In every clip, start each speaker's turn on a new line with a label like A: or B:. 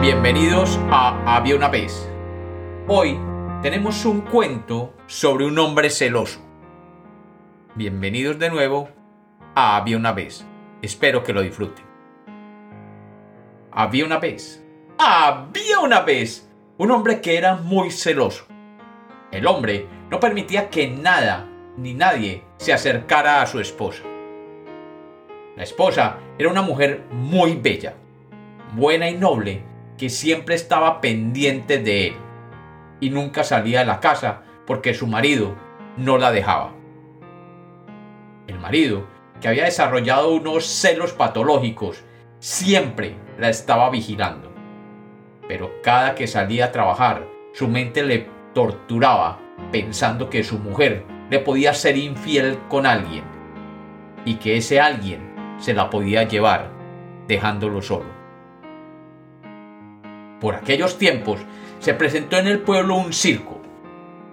A: Bienvenidos a Había una vez. Hoy tenemos un cuento sobre un hombre celoso. Bienvenidos de nuevo a Había una vez. Espero que lo disfruten. Había una vez. Había una vez un hombre que era muy celoso. El hombre no permitía que nada ni nadie se acercara a su esposa. La esposa era una mujer muy bella, buena y noble, que siempre estaba pendiente de él y nunca salía de la casa porque su marido no la dejaba. El marido, que había desarrollado unos celos patológicos, siempre la estaba vigilando. Pero cada que salía a trabajar, su mente le torturaba pensando que su mujer le podía ser infiel con alguien y que ese alguien se la podía llevar dejándolo solo. Por aquellos tiempos se presentó en el pueblo un circo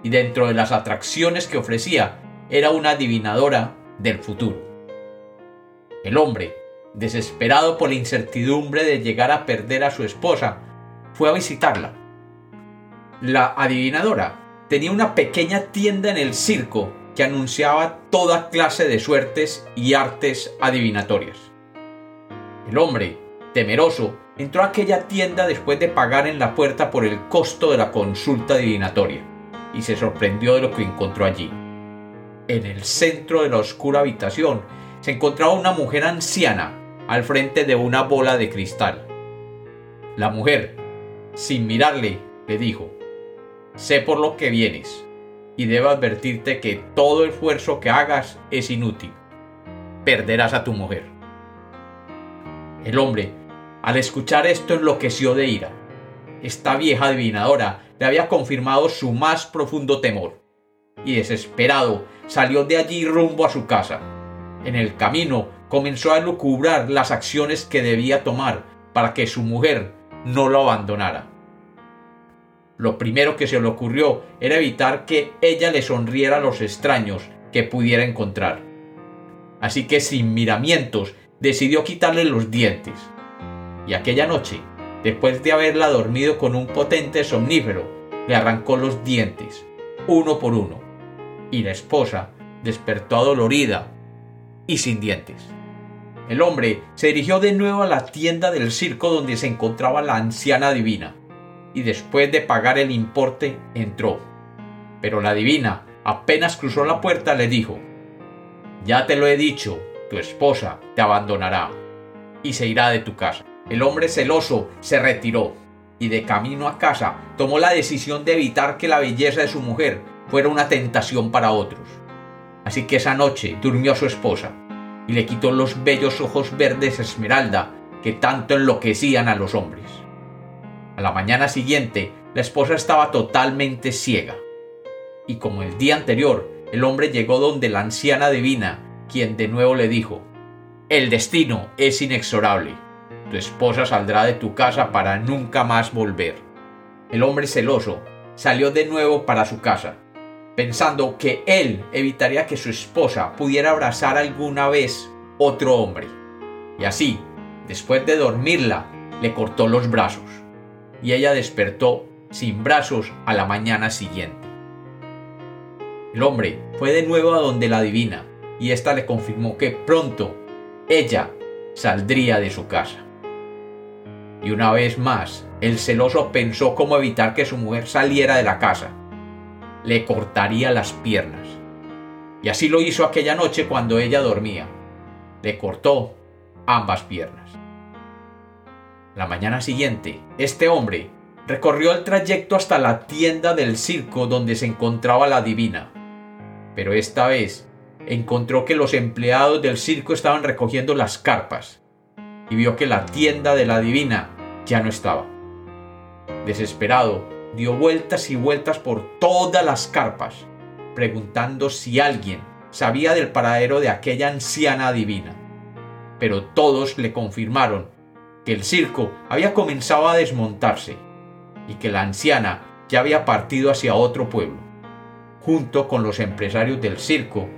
A: y dentro de las atracciones que ofrecía era una adivinadora del futuro. El hombre, desesperado por la incertidumbre de llegar a perder a su esposa, fue a visitarla. La adivinadora tenía una pequeña tienda en el circo que anunciaba toda clase de suertes y artes adivinatorias. El hombre, temeroso, entró a aquella tienda después de pagar en la puerta por el costo de la consulta adivinatoria y se sorprendió de lo que encontró allí. En el centro de la oscura habitación se encontraba una mujer anciana al frente de una bola de cristal. La mujer, sin mirarle, le dijo, Sé por lo que vienes y debo advertirte que todo esfuerzo que hagas es inútil. Perderás a tu mujer. El hombre, al escuchar esto, enloqueció de ira. Esta vieja adivinadora le había confirmado su más profundo temor, y desesperado salió de allí rumbo a su casa. En el camino comenzó a lucubrar las acciones que debía tomar para que su mujer no lo abandonara. Lo primero que se le ocurrió era evitar que ella le sonriera a los extraños que pudiera encontrar. Así que sin miramientos decidió quitarle los dientes. Y aquella noche, después de haberla dormido con un potente somnífero, le arrancó los dientes, uno por uno. Y la esposa despertó adolorida y sin dientes. El hombre se dirigió de nuevo a la tienda del circo donde se encontraba la anciana divina y después de pagar el importe entró. Pero la divina apenas cruzó la puerta le dijo, Ya te lo he dicho, tu esposa te abandonará y se irá de tu casa. El hombre celoso se retiró y de camino a casa tomó la decisión de evitar que la belleza de su mujer fuera una tentación para otros. Así que esa noche durmió a su esposa y le quitó los bellos ojos verdes esmeralda que tanto enloquecían a los hombres. A la mañana siguiente, la esposa estaba totalmente ciega. Y como el día anterior, el hombre llegó donde la anciana divina, quien de nuevo le dijo, El destino es inexorable. Tu esposa saldrá de tu casa para nunca más volver. El hombre celoso salió de nuevo para su casa, pensando que él evitaría que su esposa pudiera abrazar alguna vez otro hombre. Y así, después de dormirla, le cortó los brazos y ella despertó sin brazos a la mañana siguiente. El hombre fue de nuevo a donde la divina y ésta le confirmó que pronto ella saldría de su casa. Y una vez más, el celoso pensó cómo evitar que su mujer saliera de la casa. Le cortaría las piernas. Y así lo hizo aquella noche cuando ella dormía. Le cortó ambas piernas. La mañana siguiente, este hombre recorrió el trayecto hasta la tienda del circo donde se encontraba la divina. Pero esta vez encontró que los empleados del circo estaban recogiendo las carpas y vio que la tienda de la divina ya no estaba. Desesperado, dio vueltas y vueltas por todas las carpas, preguntando si alguien sabía del paradero de aquella anciana divina. Pero todos le confirmaron que el circo había comenzado a desmontarse y que la anciana ya había partido hacia otro pueblo, junto con los empresarios del circo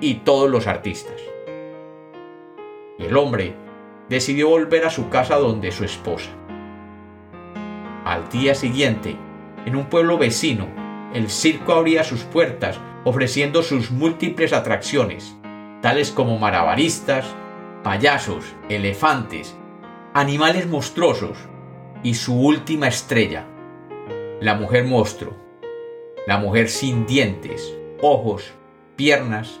A: y todos los artistas. El hombre decidió volver a su casa donde su esposa. Al día siguiente, en un pueblo vecino, el circo abría sus puertas ofreciendo sus múltiples atracciones, tales como marabaristas, payasos, elefantes, animales monstruosos y su última estrella, la mujer monstruo, la mujer sin dientes, ojos, piernas